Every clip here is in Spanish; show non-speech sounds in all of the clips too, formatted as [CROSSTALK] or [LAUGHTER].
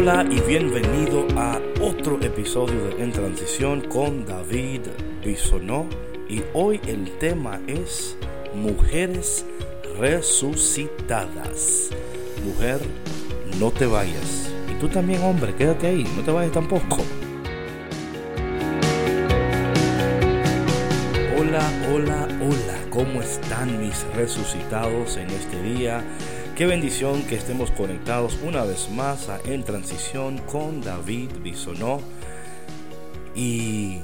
Hola y bienvenido a otro episodio de En Transición con David Bisonó y hoy el tema es Mujeres resucitadas. Mujer, no te vayas. Y tú también, hombre, quédate ahí, no te vayas tampoco. Hola, hola, hola, ¿cómo están mis resucitados en este día? Qué bendición que estemos conectados una vez más En Transición con David Bisonó. Y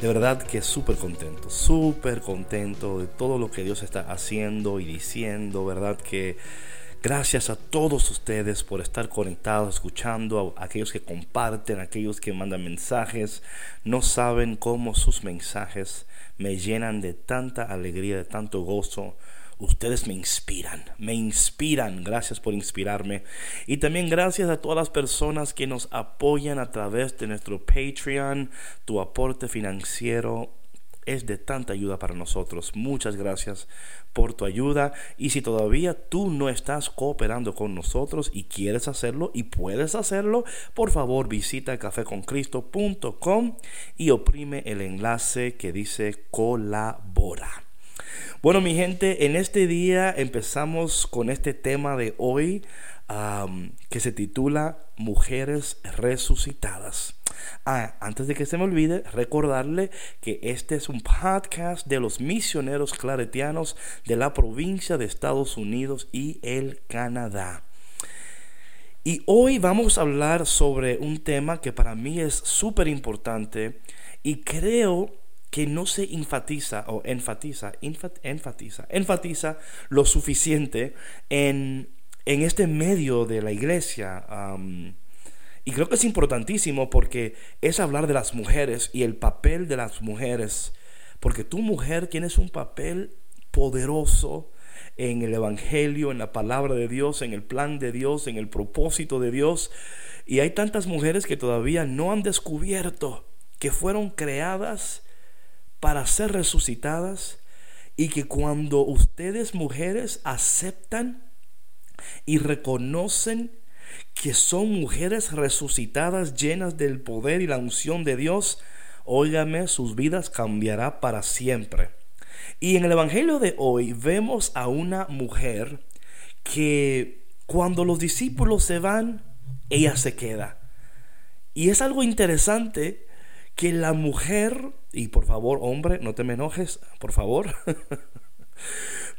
de verdad que súper contento, súper contento de todo lo que Dios está haciendo y diciendo, ¿verdad? Que gracias a todos ustedes por estar conectados, escuchando, a aquellos que comparten, a aquellos que mandan mensajes. No saben cómo sus mensajes me llenan de tanta alegría, de tanto gozo Ustedes me inspiran, me inspiran. Gracias por inspirarme. Y también gracias a todas las personas que nos apoyan a través de nuestro Patreon. Tu aporte financiero es de tanta ayuda para nosotros. Muchas gracias por tu ayuda. Y si todavía tú no estás cooperando con nosotros y quieres hacerlo y puedes hacerlo, por favor visita cafeconcristo.com y oprime el enlace que dice colabora. Bueno, mi gente, en este día empezamos con este tema de hoy que se titula Mujeres Resucitadas. Ah, antes de que se me olvide, recordarle que este es un podcast de los misioneros claretianos de la provincia de Estados Unidos y el Canadá. Y hoy vamos a hablar sobre un tema que para mí es súper importante y creo que no se enfatiza o enfatiza, enfatiza, enfatiza lo suficiente en, en este medio de la iglesia. y creo que es importantísimo porque es hablar de las mujeres y el papel de las mujeres. Porque tu mujer tienes un papel poderoso en el Evangelio, en la palabra de Dios, en el plan de Dios, en el propósito de Dios. Y hay tantas mujeres que todavía no han descubierto que fueron creadas para ser resucitadas y que cuando ustedes mujeres aceptan y reconocen que son mujeres resucitadas llenas del poder y la unción de Dios, óigame, sus vidas cambiará para siempre. Y en el Evangelio de hoy vemos a una mujer que cuando los discípulos se van, ella se queda. Y es algo interesante que la mujer, y por favor hombre, no te me enojes, por favor, [LAUGHS]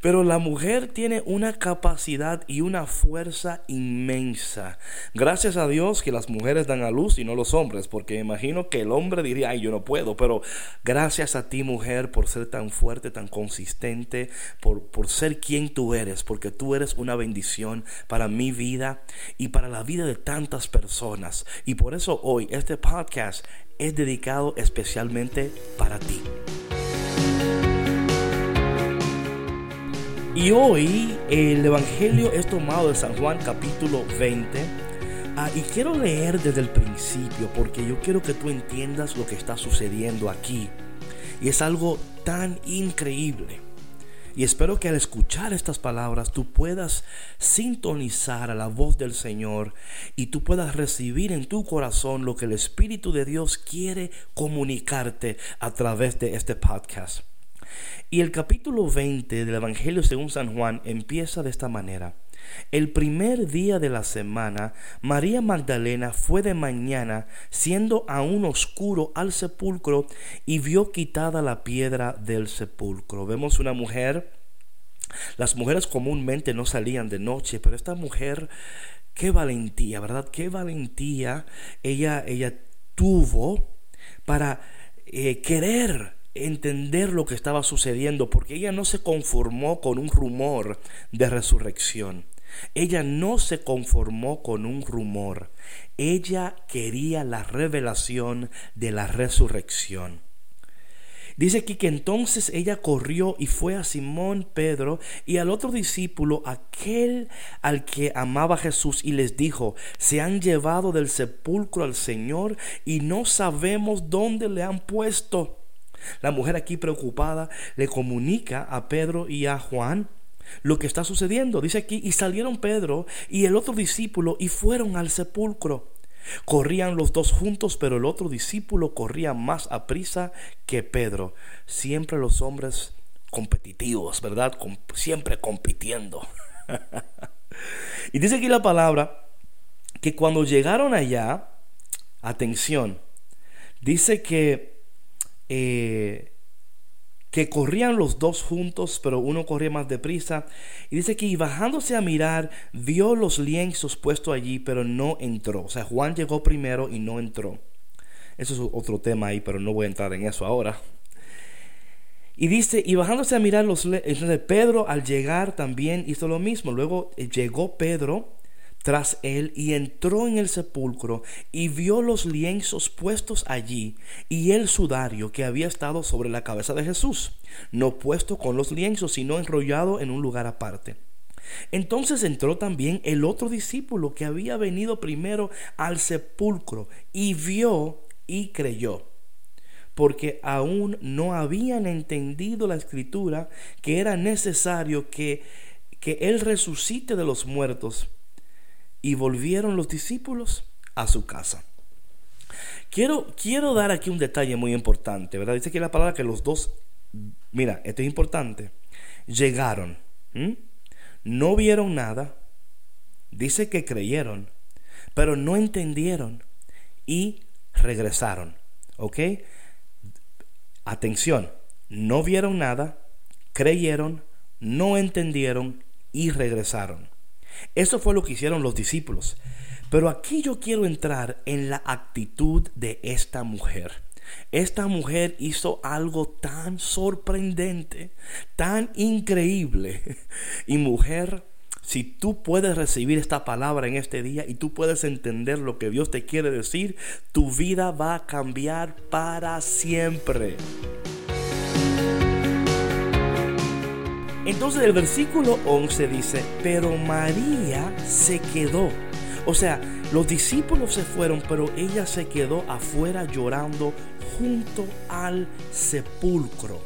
Pero la mujer tiene una capacidad y una fuerza inmensa. Gracias a Dios que las mujeres dan a luz y no los hombres, porque imagino que el hombre diría, ay, yo no puedo, pero gracias a ti mujer por ser tan fuerte, tan consistente, por, por ser quien tú eres, porque tú eres una bendición para mi vida y para la vida de tantas personas. Y por eso hoy este podcast es dedicado especialmente para ti. Y hoy el Evangelio es tomado de San Juan capítulo 20. Ah, y quiero leer desde el principio porque yo quiero que tú entiendas lo que está sucediendo aquí. Y es algo tan increíble. Y espero que al escuchar estas palabras tú puedas sintonizar a la voz del Señor y tú puedas recibir en tu corazón lo que el Espíritu de Dios quiere comunicarte a través de este podcast. Y el capítulo 20 del Evangelio según San Juan empieza de esta manera. El primer día de la semana, María Magdalena fue de mañana, siendo aún oscuro, al sepulcro y vio quitada la piedra del sepulcro. Vemos una mujer, las mujeres comúnmente no salían de noche, pero esta mujer, qué valentía, ¿verdad? Qué valentía ella, ella tuvo para eh, querer entender lo que estaba sucediendo, porque ella no se conformó con un rumor de resurrección. Ella no se conformó con un rumor. Ella quería la revelación de la resurrección. Dice aquí que entonces ella corrió y fue a Simón Pedro y al otro discípulo, aquel al que amaba Jesús, y les dijo, se han llevado del sepulcro al Señor y no sabemos dónde le han puesto. La mujer aquí preocupada le comunica a Pedro y a Juan lo que está sucediendo. Dice aquí, y salieron Pedro y el otro discípulo y fueron al sepulcro. Corrían los dos juntos, pero el otro discípulo corría más a prisa que Pedro. Siempre los hombres competitivos, ¿verdad? siempre compitiendo. [LAUGHS] y dice aquí la palabra que cuando llegaron allá, atención, dice que eh, que corrían los dos juntos, pero uno corría más deprisa. Y dice que bajándose a mirar, vio los lienzos puestos allí, pero no entró. O sea, Juan llegó primero y no entró. Eso es otro tema ahí, pero no voy a entrar en eso ahora. Y dice, y bajándose a mirar los... Entonces Pedro al llegar también hizo lo mismo. Luego eh, llegó Pedro tras él y entró en el sepulcro y vio los lienzos puestos allí y el sudario que había estado sobre la cabeza de Jesús, no puesto con los lienzos, sino enrollado en un lugar aparte. Entonces entró también el otro discípulo que había venido primero al sepulcro y vio y creyó, porque aún no habían entendido la escritura que era necesario que, que él resucite de los muertos y volvieron los discípulos a su casa. Quiero, quiero dar aquí un detalle muy importante, ¿verdad? Dice que la palabra que los dos, mira, esto es importante, llegaron, no vieron nada, dice que creyeron, pero no entendieron y regresaron, ¿ok? Atención, no vieron nada, creyeron, no entendieron y regresaron. Eso fue lo que hicieron los discípulos. Pero aquí yo quiero entrar en la actitud de esta mujer. Esta mujer hizo algo tan sorprendente, tan increíble. [LAUGHS] Y mujer, si tú puedes recibir esta palabra en este día y tú puedes entender lo que Dios te quiere decir, tu vida va a cambiar para siempre. Entonces el versículo 11 dice, pero María se quedó. O sea, los discípulos se fueron, pero ella se quedó afuera llorando junto al sepulcro.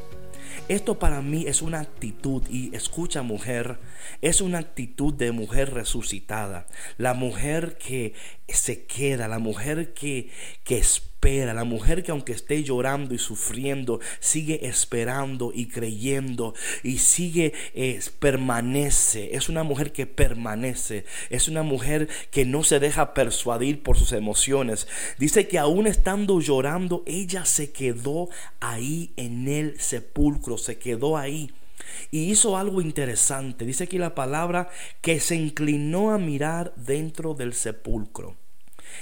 Esto para mí es una actitud, y escucha mujer, es una actitud de mujer resucitada. La mujer que se queda, la mujer que, que espera espera, la mujer que aunque esté llorando y sufriendo, sigue esperando y creyendo y sigue, eh, permanece. Es una mujer que permanece. Es una mujer que no se deja persuadir por sus emociones. Dice que aún estando llorando, ella se quedó ahí en el sepulcro, se quedó ahí. Y hizo algo interesante. Dice aquí la palabra que se inclinó a mirar dentro del sepulcro.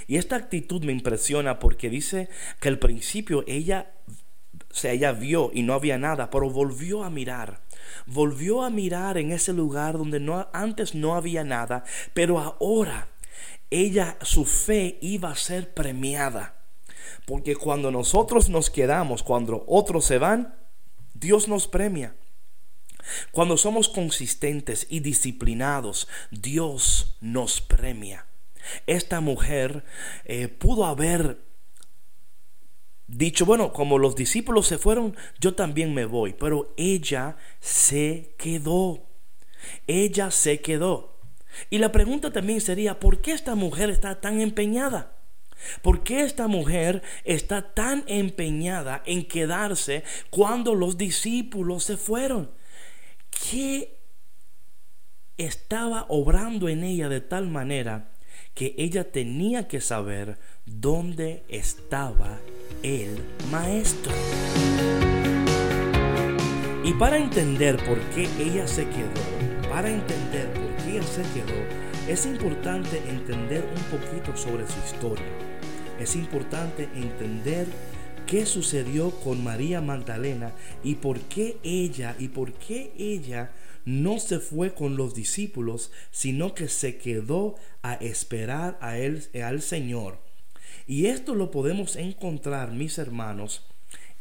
Y esta actitud me impresiona porque dice que al principio ella, o sea, ella vio y no había nada, pero volvió a mirar. Volvió a mirar en ese lugar donde no, antes no había nada, pero ahora ella, su fe iba a ser premiada. Porque cuando nosotros nos quedamos, cuando otros se van, Dios nos premia. Cuando somos consistentes y disciplinados, Dios nos premia. Esta mujer eh, pudo haber dicho, bueno, como los discípulos se fueron, yo también me voy, pero ella se quedó. Ella se quedó. Y la pregunta también sería, ¿por qué esta mujer está tan empeñada? ¿Por qué esta mujer está tan empeñada en quedarse cuando los discípulos se fueron? ¿Qué estaba obrando en ella de tal manera que ella tenía que saber dónde estaba el maestro. Y para entender por qué ella se quedó, para entender por qué ella se quedó, es importante entender un poquito sobre su historia. Es importante entender qué sucedió con María Magdalena y por qué ella y por qué ella no se fue con los discípulos, sino que se quedó a esperar a él, al Señor. Y esto lo podemos encontrar, mis hermanos,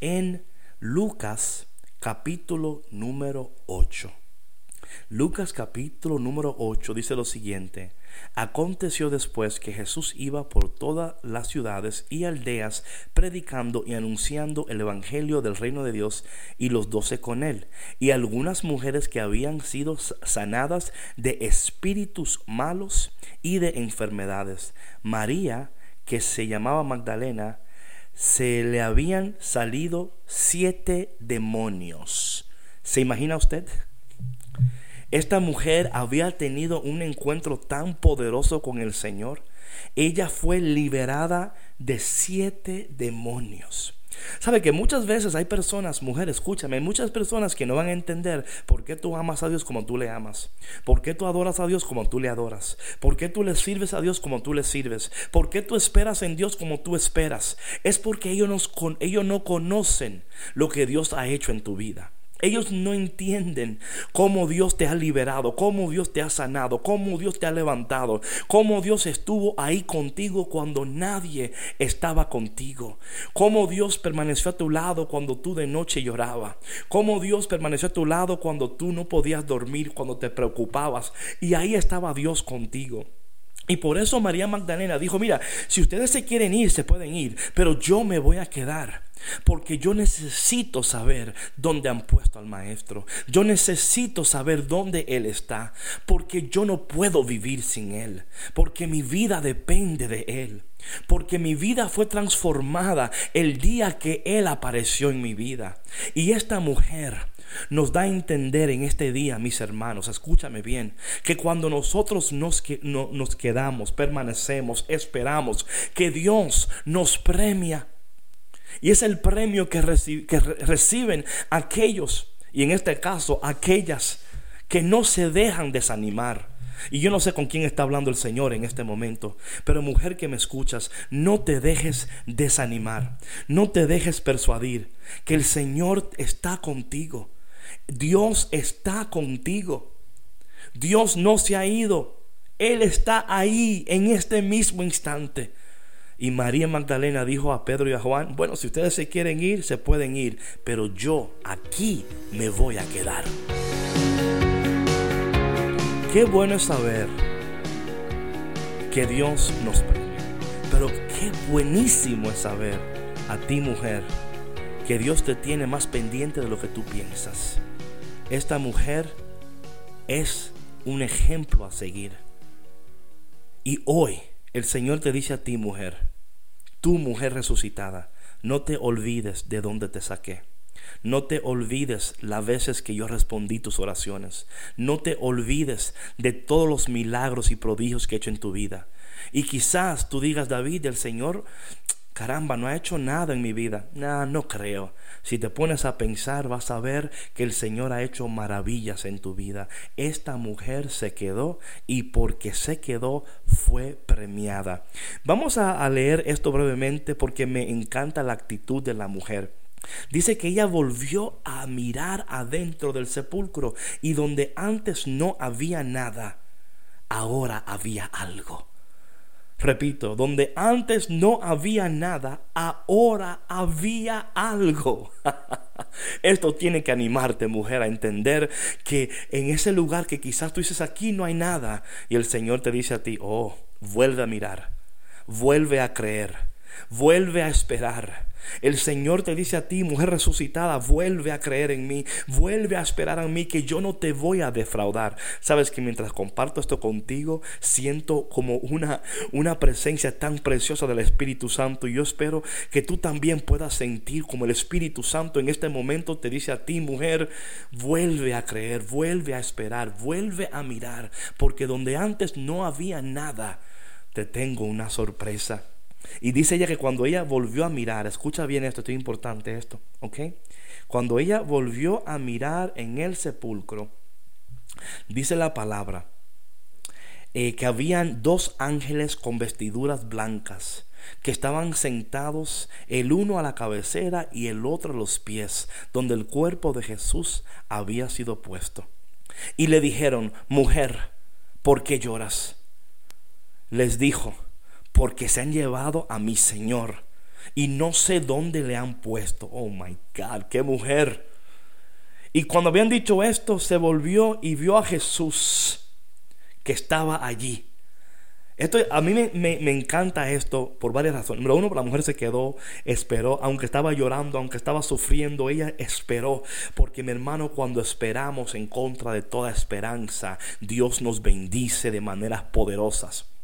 en Lucas capítulo número 8. Lucas capítulo número 8 dice lo siguiente. Aconteció después que Jesús iba por todas las ciudades y aldeas predicando y anunciando el Evangelio del reino de Dios y los doce con él, y algunas mujeres que habían sido sanadas de espíritus malos y de enfermedades. María, que se llamaba Magdalena, se le habían salido siete demonios. ¿Se imagina usted? Esta mujer había tenido un encuentro tan poderoso con el Señor. Ella fue liberada de siete demonios. Sabe que muchas veces hay personas, mujeres, escúchame, muchas personas que no van a entender por qué tú amas a Dios como tú le amas, por qué tú adoras a Dios como tú le adoras, por qué tú le sirves a Dios como tú le sirves, por qué tú esperas en Dios como tú esperas. Es porque ellos, ellos no conocen lo que Dios ha hecho en tu vida. Ellos no entienden cómo Dios te ha liberado, cómo Dios te ha sanado, cómo Dios te ha levantado, cómo Dios estuvo ahí contigo cuando nadie estaba contigo, cómo Dios permaneció a tu lado cuando tú de noche lloraba, cómo Dios permaneció a tu lado cuando tú no podías dormir, cuando te preocupabas y ahí estaba Dios contigo. Y por eso María Magdalena dijo, mira, si ustedes se quieren ir, se pueden ir, pero yo me voy a quedar. Porque yo necesito saber dónde han puesto al maestro. Yo necesito saber dónde él está. Porque yo no puedo vivir sin él. Porque mi vida depende de él. Porque mi vida fue transformada el día que él apareció en mi vida. Y esta mujer nos da a entender en este día, mis hermanos, escúchame bien, que cuando nosotros nos, nos quedamos, permanecemos, esperamos, que Dios nos premia. Y es el premio que, que reciben aquellos, y en este caso aquellas que no se dejan desanimar. Y yo no sé con quién está hablando el Señor en este momento, pero mujer que me escuchas, no te dejes desanimar, no te dejes persuadir que el Señor está contigo. Dios está contigo. Dios no se ha ido. Él está ahí en este mismo instante. Y María Magdalena dijo a Pedro y a Juan, bueno, si ustedes se quieren ir, se pueden ir, pero yo aquí me voy a quedar. Qué bueno es saber que Dios nos premia. Pero qué buenísimo es saber a ti mujer que Dios te tiene más pendiente de lo que tú piensas. Esta mujer es un ejemplo a seguir. Y hoy el Señor te dice a ti, mujer, tú mujer resucitada, no te olvides de dónde te saqué. No te olvides las veces que yo respondí tus oraciones. No te olvides de todos los milagros y prodigios que he hecho en tu vida. Y quizás tú digas, David, el Señor caramba, no ha hecho nada en mi vida. No, no creo. Si te pones a pensar, vas a ver que el Señor ha hecho maravillas en tu vida. Esta mujer se quedó y porque se quedó fue premiada. Vamos a, leer esto brevemente porque me encanta la actitud de la mujer. Dice que ella volvió a mirar adentro del sepulcro y donde antes no había nada, ahora había algo. Repito, donde antes no había nada, ahora había algo. [LAUGHS] Esto tiene que animarte, mujer, a entender que en ese lugar que quizás tú dices aquí no hay nada, y el Señor te dice a ti, oh, vuelve a mirar, vuelve a creer, vuelve a esperar. El Señor te dice a ti, mujer resucitada, vuelve a creer en mí, vuelve a esperar en mí que yo no te voy a defraudar. Sabes que mientras comparto esto contigo, siento como una, una presencia tan preciosa del Espíritu Santo y yo espero que tú también puedas sentir como el Espíritu Santo en este momento te dice a ti, mujer, vuelve a creer, vuelve a esperar, vuelve a mirar, porque donde antes no había nada, te tengo una sorpresa. Y dice ella que cuando ella volvió a mirar, escucha bien esto, esto es importante esto, ¿ok? Cuando ella volvió a mirar en el sepulcro, dice la palabra, eh, que habían dos ángeles con vestiduras blancas que estaban sentados el uno a la cabecera y el otro a los pies, donde el cuerpo de Jesús había sido puesto. Y le dijeron, mujer, ¿por qué lloras? Les dijo, porque se han llevado a mi Señor y no sé dónde le han puesto. Oh my God, qué mujer. Y cuando habían dicho esto, se volvió y vio a Jesús que estaba allí, Esto, a mí me, me, encanta esto por varias razones. Número uno, la mujer se quedó, esperó, aunque estaba llorando, aunque estaba sufriendo, ella esperó. Porque mi hermano, cuando esperamos en contra de toda esperanza, Dios nos bendice de maneras poderosas.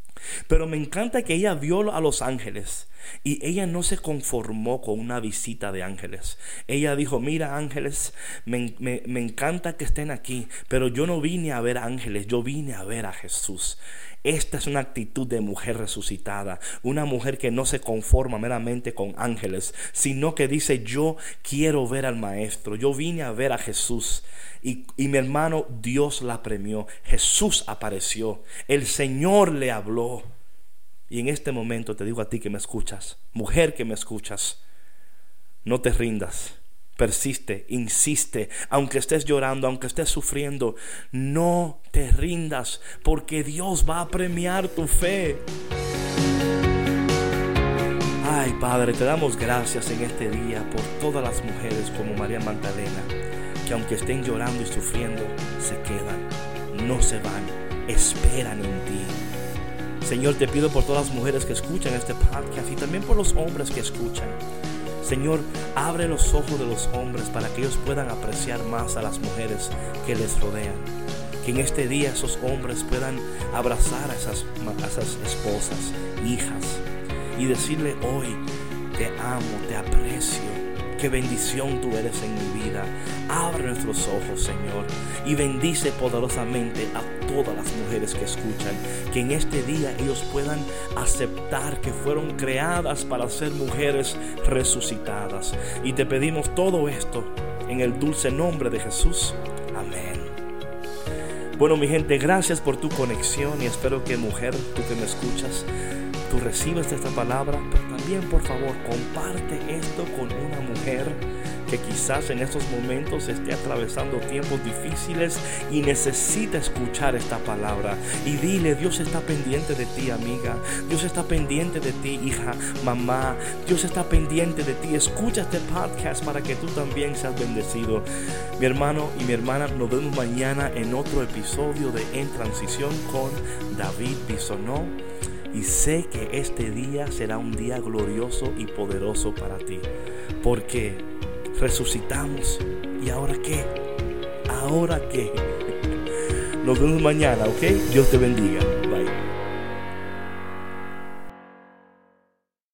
Pero me encanta que ella vio a los ángeles y ella no se conformó con una visita de ángeles. Ella dijo, mira ángeles, me, me, encanta que estén aquí, pero yo no vine a ver ángeles, yo vine a ver a Jesús. Esta es una actitud de mujer resucitada, una mujer que no se conforma meramente con ángeles, sino que dice, yo quiero ver al Maestro, yo vine a ver a Jesús. Y, y, mi hermano, Dios la premió, Jesús apareció, el Señor le habló. Y en este momento te digo a ti que me escuchas, mujer que me escuchas, no te rindas, persiste, insiste, aunque estés llorando, aunque estés sufriendo, no te rindas, porque Dios va a premiar tu fe. Ay Padre, te damos gracias en este día por todas las mujeres como María Magdalena, que aunque estén llorando y sufriendo, se quedan, no se van, esperan en ti Señor, te pido por todas las mujeres que escuchan este podcast y también por los hombres que escuchan. Señor, abre los ojos de los hombres para que ellos puedan apreciar más a las mujeres que les rodean. Que en este día esos hombres puedan abrazar a esas, esposas, hijas, y decirle hoy, te amo, te aprecio, qué bendición tú eres en mi vida. Abre nuestros ojos, Señor, y bendice poderosamente a todas las mujeres que escuchan, que en este día ellos puedan aceptar que fueron creadas para ser mujeres resucitadas. Y te pedimos todo esto en el dulce nombre de Jesús. Amén. Bueno, mi gente, gracias por tu conexión y espero que mujer, tú que me escuchas, tú recibes esta palabra, pero también por favor comparte esto con una mujer que quizás en estos momentos esté atravesando tiempos difíciles y necesita escuchar esta palabra. Y dile, Dios está pendiente de ti, amiga. Dios está pendiente de ti, hija, mamá. Dios está pendiente de ti. Escucha este podcast para que tú también seas bendecido. Mi hermano y mi hermana, nos vemos mañana en otro episodio de En Transición con David Bisonó. Y sé que este día será un día glorioso y poderoso para ti. Porque resucitamos. ¿Y ahora qué? ¿Ahora qué? Nos vemos mañana, ¿ok? Dios te bendiga.